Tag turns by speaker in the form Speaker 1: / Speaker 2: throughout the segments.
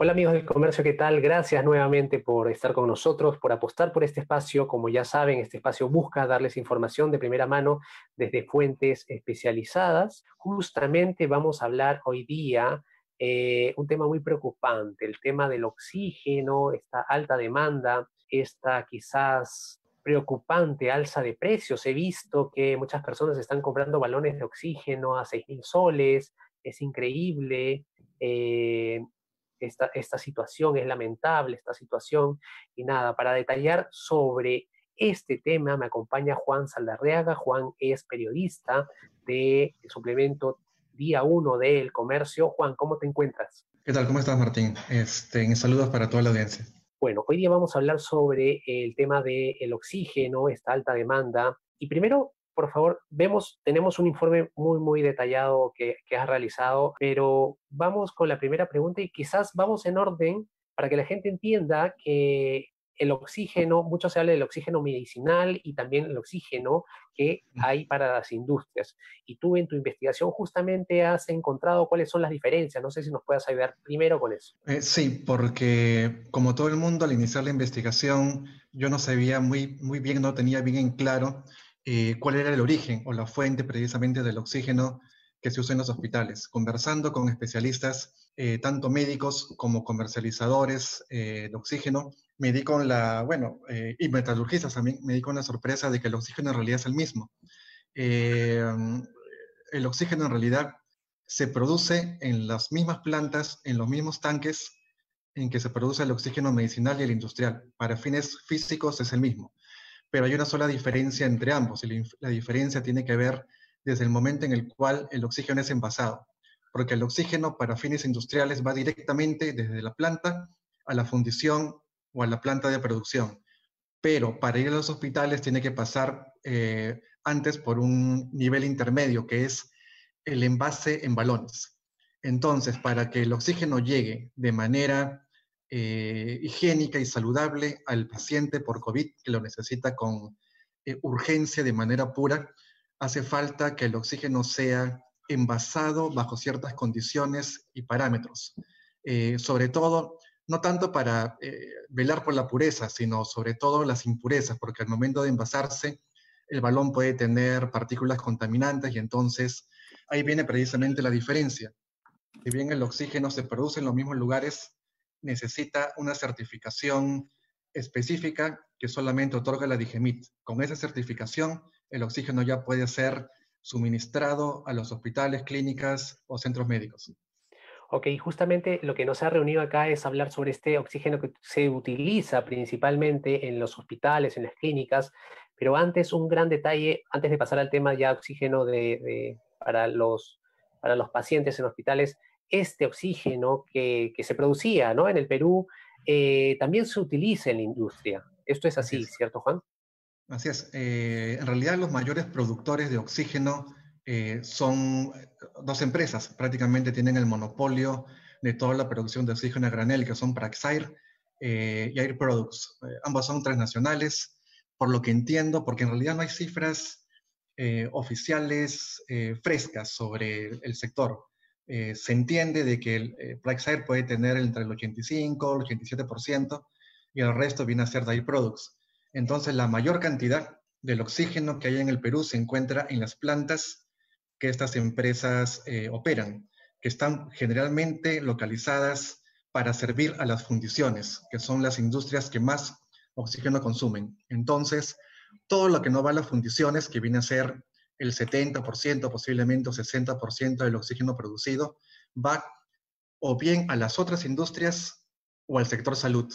Speaker 1: Hola amigos del comercio, ¿qué tal? Gracias nuevamente por estar con nosotros, por apostar por este espacio. Como ya saben, este espacio busca darles información de primera mano desde fuentes especializadas. Justamente vamos a hablar hoy día eh, un tema muy preocupante, el tema del oxígeno, esta alta demanda, esta quizás preocupante alza de precios. He visto que muchas personas están comprando balones de oxígeno a 6.000 soles, es increíble. Eh, esta, esta situación, es lamentable esta situación. Y nada, para detallar sobre este tema me acompaña Juan Saldarreaga. Juan es periodista de suplemento día 1 del comercio. Juan, ¿cómo te encuentras?
Speaker 2: ¿Qué tal? ¿Cómo estás, Martín? Este, saludos para toda la audiencia.
Speaker 1: Bueno, hoy día vamos a hablar sobre el tema del oxígeno, esta alta demanda. Y primero, por favor, vemos, tenemos un informe muy, muy detallado que, has realizado, pero vamos con la primera pregunta y quizás vamos en orden para que la gente entienda que el oxígeno, mucho se habla del oxígeno medicinal y también el oxígeno que hay para las industrias. Y tú en tu investigación justamente has encontrado cuáles son las diferencias. No sé si nos puedas ayudar primero con eso.
Speaker 2: Eh, sí, porque como todo el mundo al iniciar la investigación, yo no sabía muy, muy bien, no tenía bien en claro eh, cuál era el origen o la fuente precisamente del oxígeno que se usa en los hospitales. Conversando con especialistas, eh, tanto médicos como comercializadores eh, de oxígeno, me di con la, bueno, y metalurgistas también, me di con la sorpresa de que el oxígeno en realidad es el mismo. el oxígeno en realidad se produce en las mismas plantas, en los mismos tanques en que se produce el oxígeno medicinal y el industrial. Para fines físicos es el mismo pero hay una sola diferencia entre ambos y la diferencia tiene que ver desde el momento en el cual el oxígeno es envasado, porque el oxígeno para fines industriales va directamente desde la planta a la fundición o a la planta de producción, pero para ir a los hospitales tiene que pasar eh, antes por un nivel intermedio que es el envase en balones. Entonces, para que el oxígeno llegue de manera eh, higiénica y saludable al paciente por COVID que lo necesita con eh, urgencia de manera pura, hace falta que el oxígeno sea envasado bajo ciertas condiciones y parámetros. Eh, sobre todo, no tanto para velar por la pureza, sino sobre todo las impurezas, porque al momento de envasarse, el balón puede tener partículas contaminantes y entonces ahí viene precisamente la diferencia. Si bien el oxígeno se produce en los mismos lugares, necesita una certificación específica que solamente otorga la DIGEMIT. Con esa certificación, el oxígeno ya puede ser suministrado a los hospitales, clínicas o centros médicos.
Speaker 1: Ok, justamente lo que nos ha reunido acá es hablar sobre este oxígeno que se utiliza principalmente en los hospitales, en las clínicas, pero antes un gran detalle, antes de pasar al tema ya oxígeno de, para, los, para los pacientes en hospitales, este oxígeno que, se producía ¿no? en el Perú eh, también se utiliza en la industria. Esto es así, ¿cierto, Juan?
Speaker 2: Así es. Eh, en realidad los mayores productores de oxígeno eh, son dos empresas, prácticamente tienen el monopolio de toda la producción de oxígeno a granel, que son Praxair y Air Products. ambos son transnacionales, por lo que entiendo, porque en realidad no hay cifras oficiales frescas sobre el sector. Eh, se entiende de que el eh, puede tener entre el 85 y el 87% y el resto viene a ser dye products. Entonces, la mayor cantidad del oxígeno que hay en el Perú se encuentra en las plantas que estas empresas eh, operan, que están generalmente localizadas para servir a las fundiciones, que son las industrias que más oxígeno consumen. Entonces, todo lo que no va a las fundiciones, que viene a ser el 70%, posiblemente el 60% del oxígeno producido va o bien a las otras industrias o al sector salud.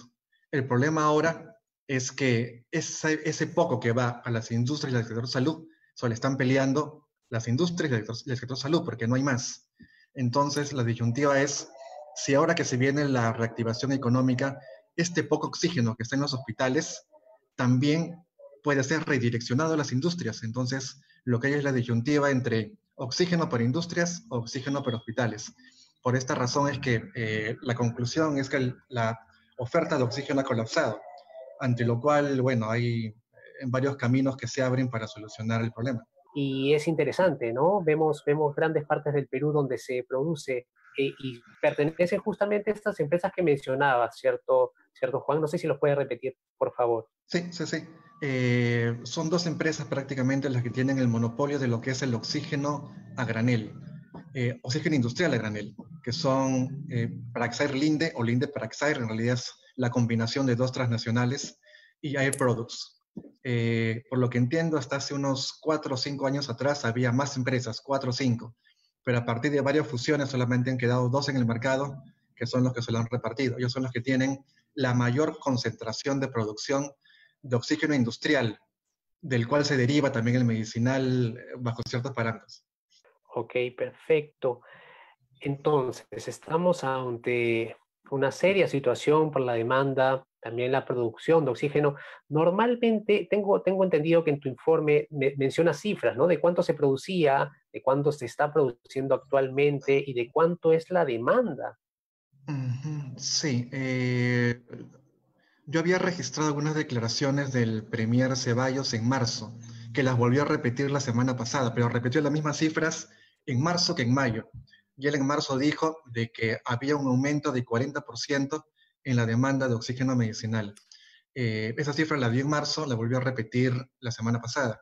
Speaker 2: El problema ahora es que ese, ese poco que va a las industrias y al sector salud, solo están peleando las industrias y el sector, salud porque no hay más. Entonces, la disyuntiva es, si ahora que se viene la reactivación económica, este poco oxígeno que está en los hospitales también puede ser redireccionado a las industrias. Entonces, lo que hay es la disyuntiva entre oxígeno para industrias oxígeno para hospitales. Por esta razón es que eh, la conclusión es que la oferta de oxígeno ha colapsado, ante lo cual, bueno, hay varios caminos que se abren para solucionar el problema.
Speaker 1: Y es interesante, ¿no? Vemos, vemos grandes partes del Perú donde se produce eh, y pertenecen justamente a estas empresas que mencionabas, ¿cierto, ¿cierto Juan? No sé si los puede repetir, por favor.
Speaker 2: Sí, sí, sí. Eh, son dos empresas prácticamente las que tienen el monopolio de lo que es el oxígeno a granel, eh, oxígeno industrial a granel, que son Praxair Linde o Linde Praxair, en realidad es la combinación de dos transnacionales, y Air Products. por lo que entiendo, hasta hace unos cuatro o cinco años atrás había más empresas, cuatro o cinco, pero a partir de varias fusiones solamente han quedado dos en el mercado, que son los que se lo han repartido. Ellos son los que tienen la mayor concentración de producción de oxígeno industrial, del cual se deriva también el medicinal eh, bajo ciertos parámetros.
Speaker 1: Ok, perfecto. Entonces, estamos ante una seria situación por la demanda también la producción de oxígeno. Normalmente tengo, tengo entendido que en tu informe mencionas cifras, ¿no? De cuánto se producía, de cuánto se está produciendo actualmente y de cuánto es la demanda.
Speaker 2: Sí. Eh, yo había registrado algunas declaraciones del Premier Ceballos en marzo, que las volvió a repetir la semana pasada, pero repitió las mismas cifras en marzo que en mayo. Y él en marzo dijo de que había un aumento de 40% en la demanda de oxígeno medicinal. Eh, esa cifra la vi en marzo, la volvió a repetir la semana pasada.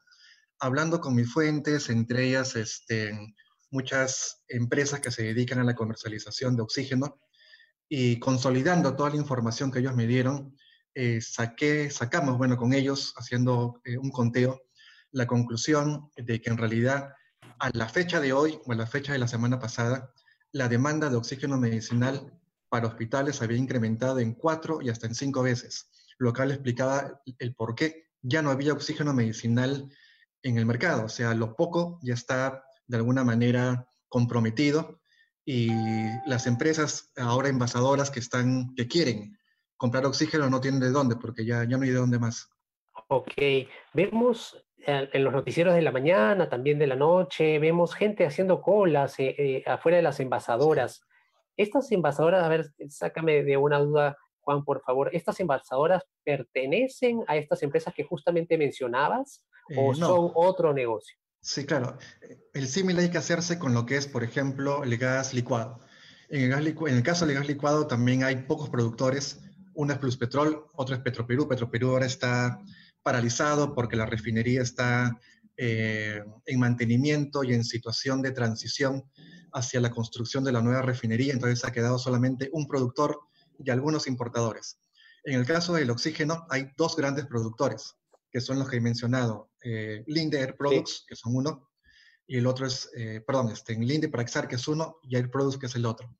Speaker 2: Hablando con mis fuentes, entre ellas este, muchas empresas que se dedican a la comercialización de oxígeno, y consolidando toda la información que ellos me dieron, eh, saqué, sacamos, bueno, con ellos, haciendo eh, un conteo, la conclusión de que en realidad a la fecha de hoy o a la fecha de la semana pasada, la demanda de oxígeno medicinal para hospitales había incrementado en cuatro y hasta en cinco veces, lo cual explicaba el por qué ya no había oxígeno medicinal en el mercado. O sea, lo poco ya está de alguna manera comprometido y las empresas ahora envasadoras que están, que quieren comprar oxígeno no tienen de dónde, porque ya, ya no hay de dónde más.
Speaker 1: Ok, vemos eh, en los noticieros de la mañana, también de la noche, vemos gente haciendo colas eh, eh, afuera de las envasadoras. Estas envasadoras, a ver, sácame de una duda, Juan, por favor, ¿estas envasadoras pertenecen a estas empresas que justamente mencionabas o eh, son otro negocio?
Speaker 2: Sí, claro. El símil hay que hacerse con lo que es, por ejemplo, el gas licuado. En el, gas caso del gas licuado también hay pocos productores. Uno es Pluspetrol, otro es Petroperú. Petroperú ahora está paralizado porque la refinería está eh, en mantenimiento y en situación de transición hacia la construcción de la nueva refinería, entonces ha quedado solamente un productor y algunos importadores. En el caso del oxígeno hay dos grandes productores, que son los que he mencionado, eh, Linde Air Products, que son uno, y el otro es, eh, perdón, este, Linde Praxar, que es uno, y Air Products, que es el otro.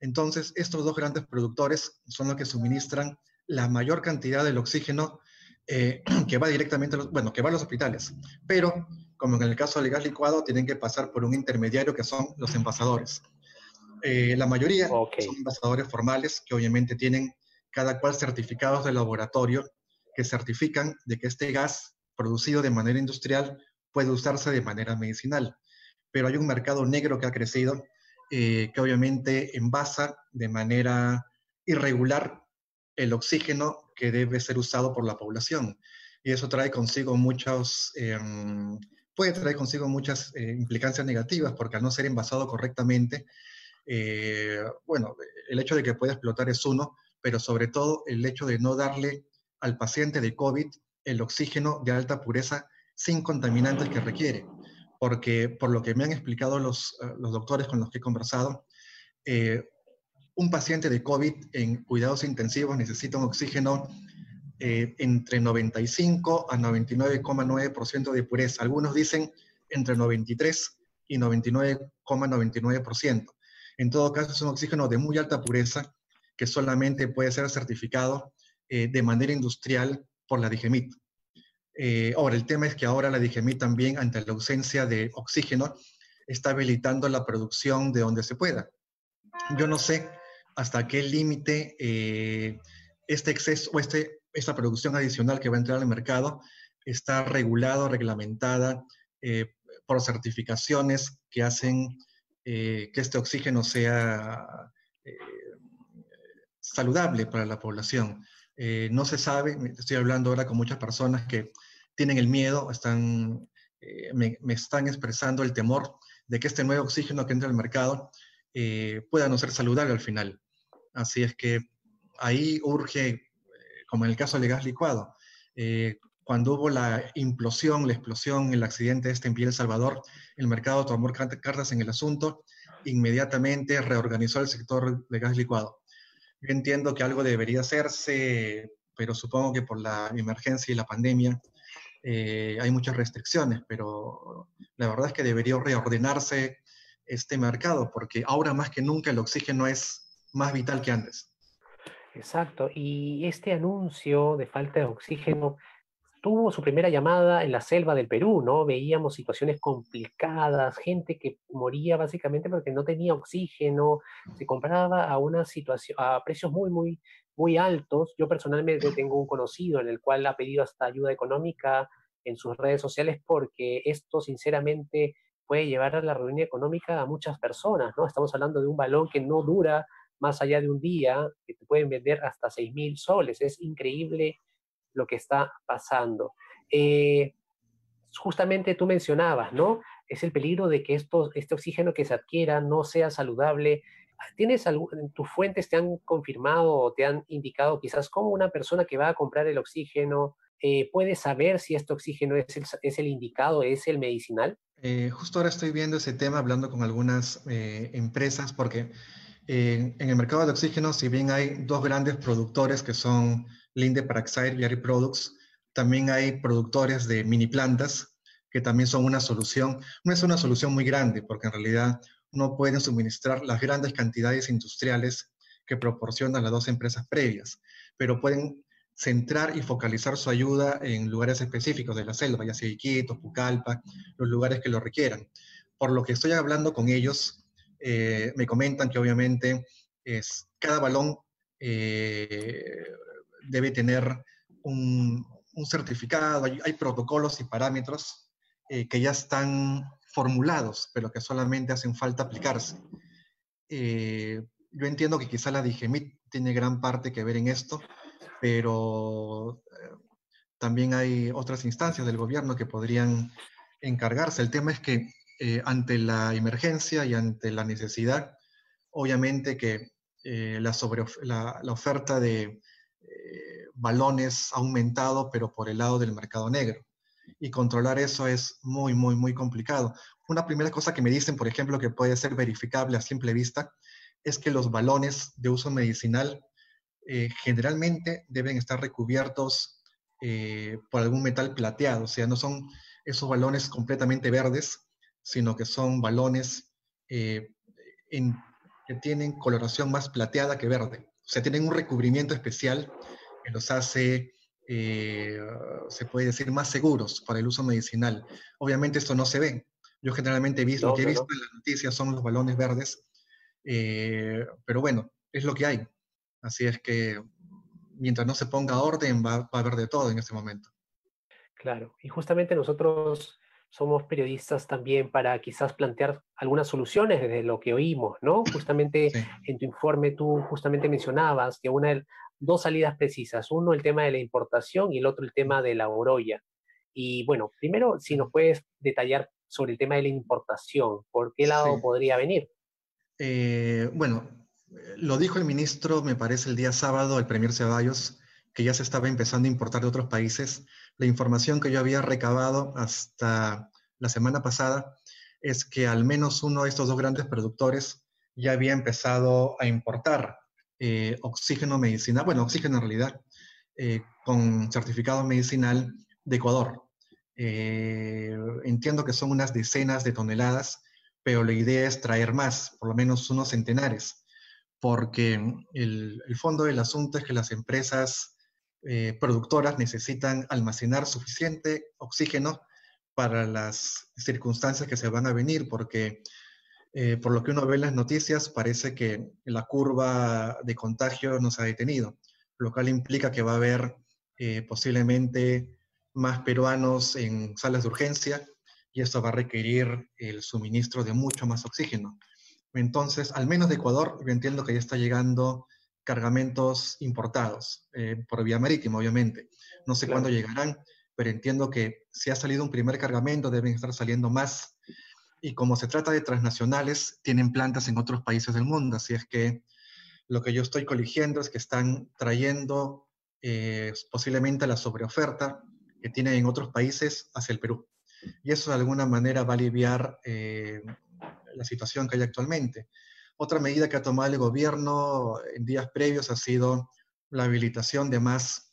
Speaker 2: Entonces, estos dos grandes productores son los que suministran la mayor cantidad del oxígeno eh, que va directamente a los, bueno, que va a los hospitales, pero como en el caso del gas licuado, tienen que pasar por un intermediario que son los envasadores. Eh, la mayoría son envasadores formales que obviamente tienen cada cual certificados de laboratorio que certifican de que este gas producido de manera industrial puede usarse de manera medicinal. Pero hay un mercado negro que ha crecido, eh, que obviamente envasa de manera irregular el oxígeno que debe ser usado por la población. Y eso trae consigo muchos, em, puede traer consigo muchas eh, implicancias negativas, porque al no ser envasado correctamente, eh, bueno, el hecho de que pueda explotar es uno, pero sobre todo el hecho de no darle al paciente de COVID el oxígeno de alta pureza sin contaminantes que requiere. Porque por lo que me han explicado los, eh, los doctores con los que he conversado, un paciente de COVID en cuidados intensivos necesita un oxígeno eh, entre 95 a 99,9% de pureza. Algunos dicen entre 93 y 99,99%. En todo caso, es un oxígeno de muy alta pureza que solamente puede ser certificado eh, de manera industrial por la DIGEMIT. Eh, ahora, el tema es que ahora la DIGEMIT también, ante la ausencia de oxígeno, está habilitando la producción de donde se pueda. Yo no sé hasta qué límite este exceso o este esta producción adicional que va a entrar al mercado está regulado, reglamentada por certificaciones que hacen que este oxígeno sea saludable para la población. No se sabe, estoy hablando ahora con muchas personas que tienen el miedo, están, me, me, están expresando el temor de que este nuevo oxígeno que entra al mercado eh, pueda no ser saludable al final. Así es que ahí urge, eh, como en el caso del gas licuado, eh, cuando hubo la implosión, la explosión, el accidente este en Piel Salvador, el mercado tomó cartas en el asunto, inmediatamente reorganizó el sector de gas licuado. Yo entiendo que algo debería hacerse, pero supongo que por la emergencia y la pandemia eh, hay muchas restricciones, pero la verdad es que debería reordenarse este mercado, porque ahora más que nunca el oxígeno es más vital que antes.
Speaker 1: Exacto, y este anuncio de falta de oxígeno tuvo su primera llamada en la selva del Perú, ¿no? Veíamos situaciones complicadas, gente que moría básicamente porque no tenía oxígeno, se compraba a una situación, a precios muy, muy, muy altos. Yo personalmente tengo un conocido en el cual ha pedido hasta ayuda económica en sus redes sociales porque esto sinceramente puede llevar a la ruina económica a muchas personas, ¿no? Estamos hablando de un balón que no dura más allá de un día, que te pueden vender hasta 6 mil soles. Es increíble lo que está pasando. Eh, justamente tú mencionabas, ¿no? Es el peligro de que esto, este oxígeno que se adquiera no sea saludable ¿Tienes algún, tus fuentes te han confirmado o te han indicado quizás cómo una persona que va a comprar el oxígeno eh, puede saber si este oxígeno es el, es el indicado, es el medicinal?
Speaker 2: Eh, justo ahora estoy viendo ese tema, hablando con algunas empresas, porque en el mercado de oxígeno, si bien hay dos grandes productores que son Linde Paraxide y Ari Products, también hay productores de mini plantas que también son una solución. No es una solución muy grande, porque en realidad no pueden suministrar las grandes cantidades industriales que proporcionan las dos empresas previas, pero pueden centrar y focalizar su ayuda en lugares específicos de la selva, ya sea Iquitos, Pucallpa, los lugares que lo requieran. Por lo que estoy hablando con ellos, eh, me comentan que obviamente es, cada balón eh, debe tener un, certificado, hay, protocolos y parámetros eh, que ya están formulados, pero que solamente hacen falta aplicarse. Eh, yo entiendo que quizá la DIGEMIT tiene gran parte que ver en esto, pero eh, también hay otras instancias del gobierno que podrían encargarse. El tema es que ante la emergencia y ante la necesidad, obviamente que la, la, oferta de balones ha aumentado, pero por el lado del mercado negro y controlar eso es muy, muy, muy complicado. Una primera cosa que me dicen, por ejemplo, que puede ser verificable a simple vista, es que los balones de uso medicinal eh, generalmente deben estar recubiertos eh, por algún metal plateado, o sea, no son esos balones completamente verdes, sino que son balones eh, que tienen coloración más plateada que verde. O sea, tienen un recubrimiento especial que los hace eh, se puede decir, más seguros para el uso medicinal. Obviamente esto no se ve. Yo generalmente he visto, lo que he visto en las noticias son los balones verdes, eh, pero bueno, es lo que hay. Así es que mientras no se ponga orden, va, va a haber de todo en este momento.
Speaker 1: Claro, y justamente nosotros somos periodistas también para quizás plantear algunas soluciones desde lo que oímos, ¿no? Justamente en tu informe tú justamente mencionabas que una, dos salidas precisas, uno el tema de la importación y el otro el tema de la orolla. Y bueno, primero, si nos puedes detallar sobre el tema de la importación, ¿por qué lado podría venir?
Speaker 2: Eh, bueno, lo dijo el ministro, me parece, el día sábado, el premier Ceballos, que ya se estaba empezando a importar de otros países. La información que yo había recabado hasta la semana pasada es que al menos uno de estos dos grandes productores ya había empezado a importar eh, oxígeno medicinal, bueno, oxígeno en realidad, eh, con certificado medicinal de Ecuador. Eh, entiendo que son unas decenas de toneladas, pero la idea es traer más, por lo menos unos centenares, porque el, fondo del asunto es que las empresas productoras necesitan almacenar suficiente oxígeno para las circunstancias que se van a venir, porque eh, por lo que uno ve en las noticias, parece que la curva de contagio no se ha detenido, lo cual implica que va a haber eh, posiblemente más peruanos en salas de urgencia y esto va a requerir el suministro de mucho más oxígeno. Entonces, al menos de Ecuador, yo entiendo que ya está llegando cargamentos importados, eh, por vía marítima, obviamente. No sé cuándo llegarán, pero entiendo que si ha salido un primer cargamento, deben estar saliendo más. Y como se trata de transnacionales, tienen plantas en otros países del mundo, así es que lo que yo estoy coligiendo es que están trayendo eh, posiblemente la sobreoferta que tienen en otros países hacia el Perú. Y eso de alguna manera va a aliviar eh, la situación que hay actualmente. Otra medida que ha tomado el gobierno en días previos ha sido la habilitación de más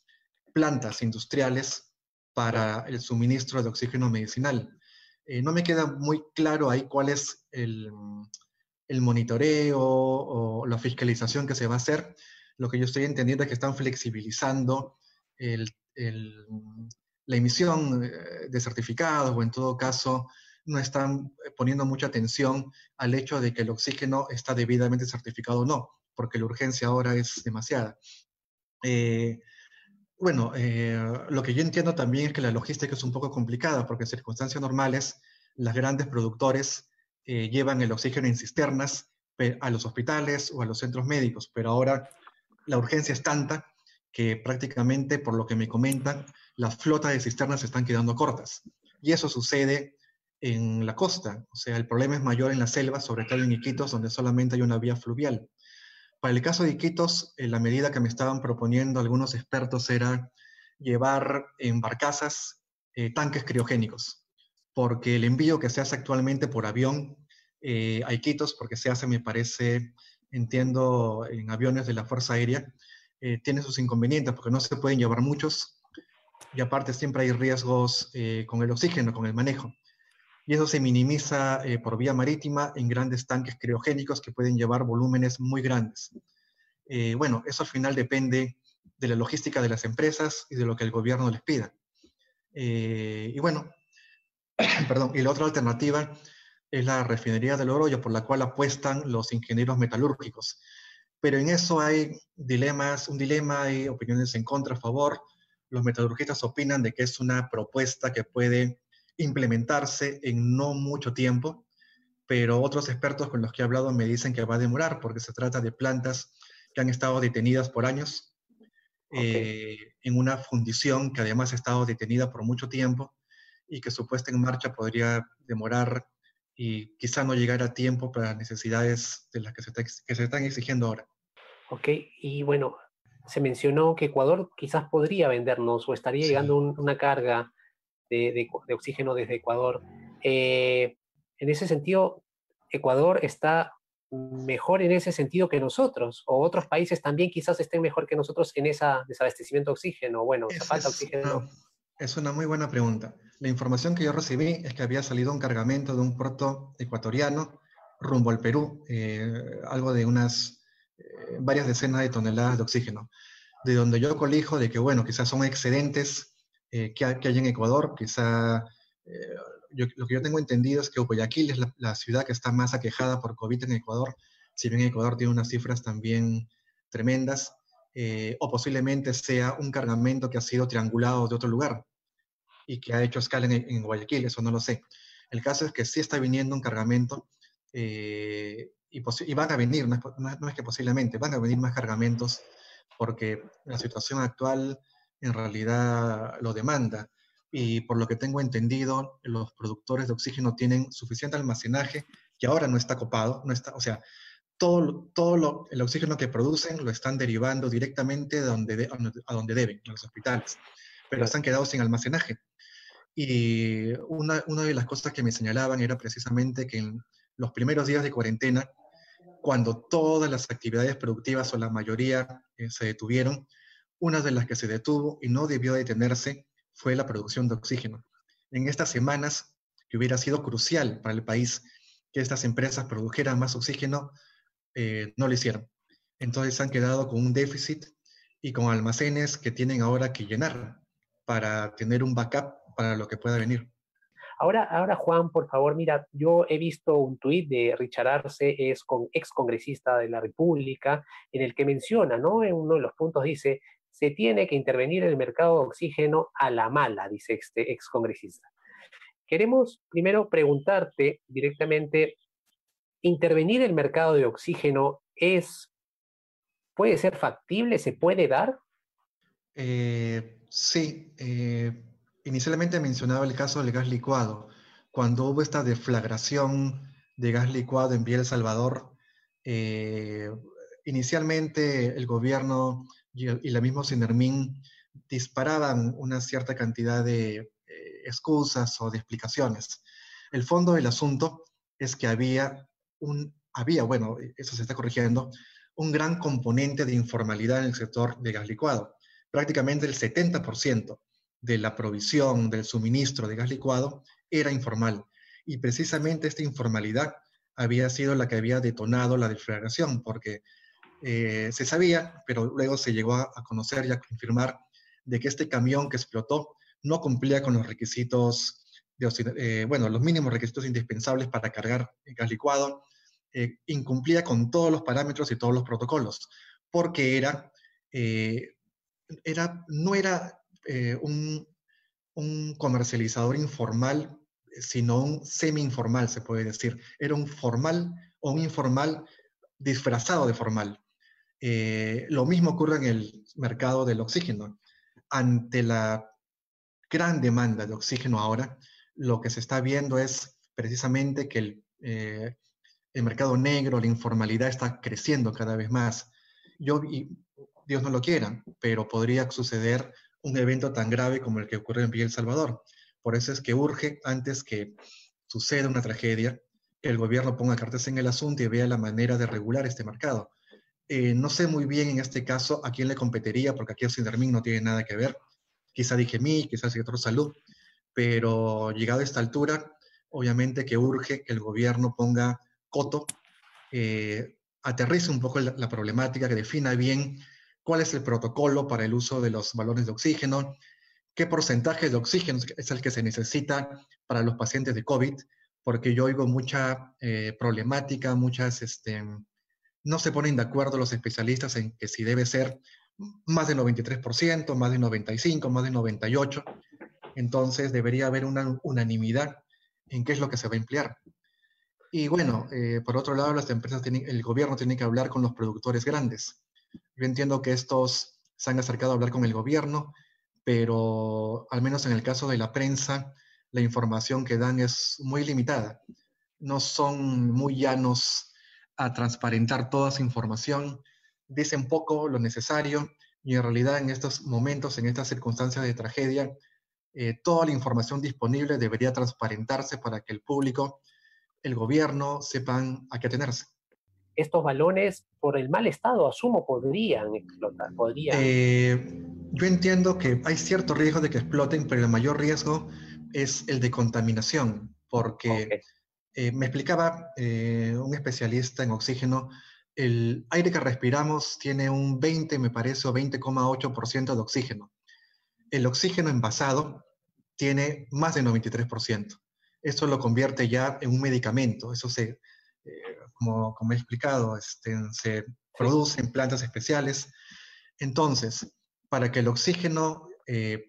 Speaker 2: plantas industriales para el suministro de oxígeno medicinal. Eh, no me queda muy claro ahí cuál es el, el, monitoreo o la fiscalización que se va a hacer. Lo que yo estoy entendiendo es que están flexibilizando el, la emisión eh, de certificados o en todo caso no están poniendo mucha atención al hecho de que el oxígeno está debidamente certificado o no, porque la urgencia ahora es demasiada. Eh, bueno, lo que yo entiendo también es que la logística es un poco complicada, porque en circunstancias normales, las grandes productores llevan el oxígeno en cisternas a los hospitales o a los centros médicos, pero ahora la urgencia es tanta que prácticamente, por lo que me comentan, las flotas de cisternas se están quedando cortas. Y eso sucede en la costa. O sea, el problema es mayor en la selva, sobre todo en Iquitos, donde solamente hay una vía fluvial. Para el caso de Iquitos, eh, la medida que me estaban proponiendo algunos expertos era llevar en barcazas eh, tanques criogénicos, porque el envío que se hace actualmente por avión eh, a Iquitos, porque se hace, me parece, entiendo, en aviones de la Fuerza Aérea, tiene sus inconvenientes porque no se pueden llevar muchos y aparte siempre hay riesgos con el oxígeno, con el manejo. Y eso se minimiza eh, por vía marítima en grandes tanques criogénicos que pueden llevar volúmenes muy grandes. bueno, eso al final depende de la logística de las empresas y de lo que el gobierno les pida. y bueno, perdón, y la otra alternativa es la refinería del oro, por la cual apuestan los ingenieros metalúrgicos pero en eso hay dilemas, un dilema, hay opiniones en contra, a favor. Los metalurgistas opinan de que es una propuesta que puede implementarse en no mucho tiempo, pero otros expertos con los que he hablado me dicen que va a demorar porque se trata de plantas que han estado detenidas por años eh, en una fundición que además ha estado detenida por mucho tiempo y que su puesta en marcha podría demorar y quizá no llegar a tiempo para las necesidades de las que se, que se están exigiendo ahora.
Speaker 1: Ok, y bueno, se mencionó que Ecuador quizás podría vendernos o estaría llegando una carga de, oxígeno desde Ecuador. Eh, en ese sentido, Ecuador está mejor en ese sentido que nosotros, o otros países también quizás estén mejor que nosotros en ese desabastecimiento de oxígeno. Bueno, se falta oxígeno.
Speaker 2: es una muy buena pregunta. La información que yo recibí es que había salido un cargamento de un puerto ecuatoriano rumbo al Perú, eh, algo de unas eh, varias decenas de toneladas de oxígeno. De donde yo colijo de que, bueno, quizás son excedentes eh, que, hay en Ecuador, quizá eh, lo que yo tengo entendido es que Guayaquil es la, ciudad que está más aquejada por COVID en Ecuador, si bien Ecuador tiene unas cifras también tremendas, o posiblemente sea un cargamento que ha sido triangulado de otro lugar y que ha hecho escala en, Guayaquil, eso no lo sé. El caso es que sí está viniendo un cargamento y, van a venir, no es, que posiblemente, van a venir más cargamentos porque la situación actual en realidad lo demanda. Y por lo que tengo entendido, los productores de oxígeno tienen suficiente almacenaje que ahora no está copado, no está, o sea, todo, todo el oxígeno que producen lo están derivando directamente de donde a donde deben, a los hospitales, pero están quedados sin almacenaje. Y una, una de las cosas que me señalaban era precisamente que en los primeros días de cuarentena, cuando todas las actividades productivas o la mayoría eh, se detuvieron, una de las que se detuvo y no debió detenerse fue la producción de oxígeno. En estas semanas, que hubiera sido crucial para el país que estas empresas produjeran más oxígeno, eh, no lo hicieron. Entonces han quedado con un déficit y con almacenes que tienen ahora que llenar para tener un backup para lo que pueda venir.
Speaker 1: Ahora, ahora, Juan, por favor, mira, yo he visto un tuit de Richard Arce, es ex congresista de la República, en el que menciona, ¿no? En uno de los puntos dice, se tiene que intervenir en el mercado de oxígeno a la mala, dice este excongresista. Queremos primero preguntarte directamente, ¿intervenir en el mercado de oxígeno es, puede ser factible, se puede dar?
Speaker 2: Eh, sí, eh, inicialmente mencionaba el caso del gas licuado. Cuando hubo esta deflagración de gas licuado en Vía El Salvador, eh, inicialmente el gobierno y, la misma Sinermin disparaban una cierta cantidad de eh, excusas o de explicaciones. El fondo del asunto es que había un, había, bueno, eso se está corrigiendo, un gran componente de informalidad en el sector de gas licuado. Prácticamente el 70% de la provisión, del suministro de gas licuado era informal. Y precisamente esta informalidad había sido la que había detonado la deflagración, porque eh, se sabía, pero luego se llegó a, conocer y a confirmar de que este camión que explotó no cumplía con los requisitos, de, eh, bueno, los mínimos requisitos indispensables para cargar gas licuado, eh, incumplía con todos los parámetros y todos los protocolos, porque era, era no era un, un comercializador informal, sino un semi-informal, se puede decir. Era un formal o un informal disfrazado de formal. Eh, lo mismo ocurre en el mercado del oxígeno. Ante la gran demanda de oxígeno ahora, lo que se está viendo es precisamente que el, eh, mercado negro, la informalidad está creciendo cada vez más. Yo, Dios no lo quiera, pero podría suceder un evento tan grave como el que ocurrió en Villa El Salvador. Por eso es que urge, antes que suceda una tragedia, que el gobierno ponga cartas en el asunto y vea la manera de regular este mercado. Eh, no sé muy bien en este caso a quién le competiría, porque aquí el Sindermin no tiene nada que ver. Quizá dije mí, quizá el sector salud, pero llegado a esta altura, obviamente que urge que el gobierno ponga coto, eh, aterrice un poco la, problemática, que defina bien cuál es el protocolo para el uso de los balones de oxígeno, qué porcentaje de oxígeno es el que se necesita para los pacientes de COVID, porque yo oigo mucha eh, problemática, muchas este, no se ponen de acuerdo los especialistas en que si debe ser más del 93%, más del 95%, más del 98%. Entonces debería haber una unanimidad en qué es lo que se va a emplear. Y bueno, eh, por otro lado, las empresas tienen, el gobierno tiene que hablar con los productores grandes. Yo entiendo que estos se han acercado a hablar con el gobierno, pero al menos en el caso de la prensa, la información que dan es muy limitada. No son muy llanos a transparentar toda esa información, dicen poco lo necesario y en realidad en estos momentos, en estas circunstancias de tragedia, eh, toda la información disponible debería transparentarse para que el público, el gobierno sepan a qué atenerse.
Speaker 1: Estos balones, por el mal estado, asumo, podrían explotar, podrían...
Speaker 2: Eh, yo entiendo que hay cierto riesgo de que exploten, pero el mayor riesgo es el de contaminación, porque... Eh, me explicaba eh, un especialista en oxígeno, el aire que respiramos tiene un 20, me parece, o 20,8% de oxígeno. El oxígeno envasado tiene más del 93%. Esto lo convierte ya en un medicamento. Eso se, eh, como, he explicado, este, se produce en plantas especiales. Entonces, para que el oxígeno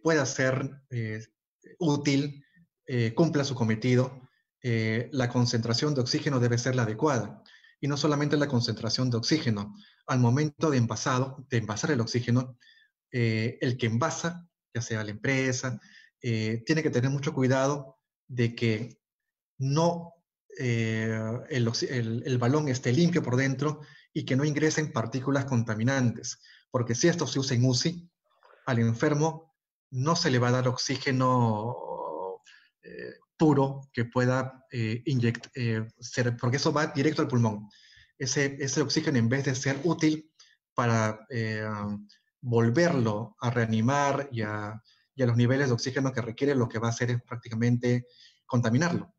Speaker 2: pueda ser útil, cumpla su cometido, eh, la concentración de oxígeno debe ser la adecuada. Y no solamente la concentración de oxígeno. Al momento de, envasado, de envasar el oxígeno, eh, el que envasa, ya sea la empresa, eh, tiene que tener mucho cuidado de que no el, balón esté limpio por dentro y que no ingresen partículas contaminantes. Porque si esto se usa en UCI, al enfermo no se le va a dar oxígeno puro que pueda eh, inyectar, eh, ser, porque eso va directo al pulmón. Ese, ese oxígeno, en vez de ser útil para eh, volverlo a reanimar y a, y a, los niveles de oxígeno que requiere, lo que va a hacer es prácticamente contaminarlo.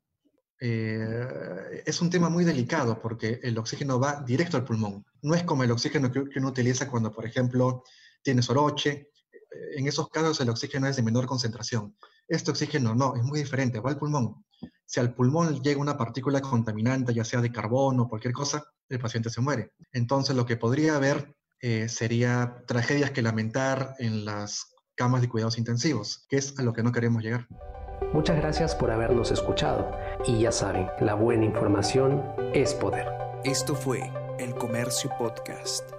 Speaker 2: es un tema muy delicado porque el oxígeno va directo al pulmón. No es como el oxígeno que, que uno utiliza cuando, por ejemplo, tiene soroche en esos casos el oxígeno es de menor concentración. Este oxígeno no, es muy diferente, va al pulmón. Si al pulmón llega una partícula contaminante, ya sea de carbono o cualquier cosa, el paciente se muere. Entonces lo que podría haber eh, sería tragedias que lamentar en las camas de cuidados intensivos, que es a lo que no queremos llegar.
Speaker 1: Muchas gracias por habernos escuchado y ya saben, la buena información es poder.
Speaker 3: Esto fue El Comercio Podcast.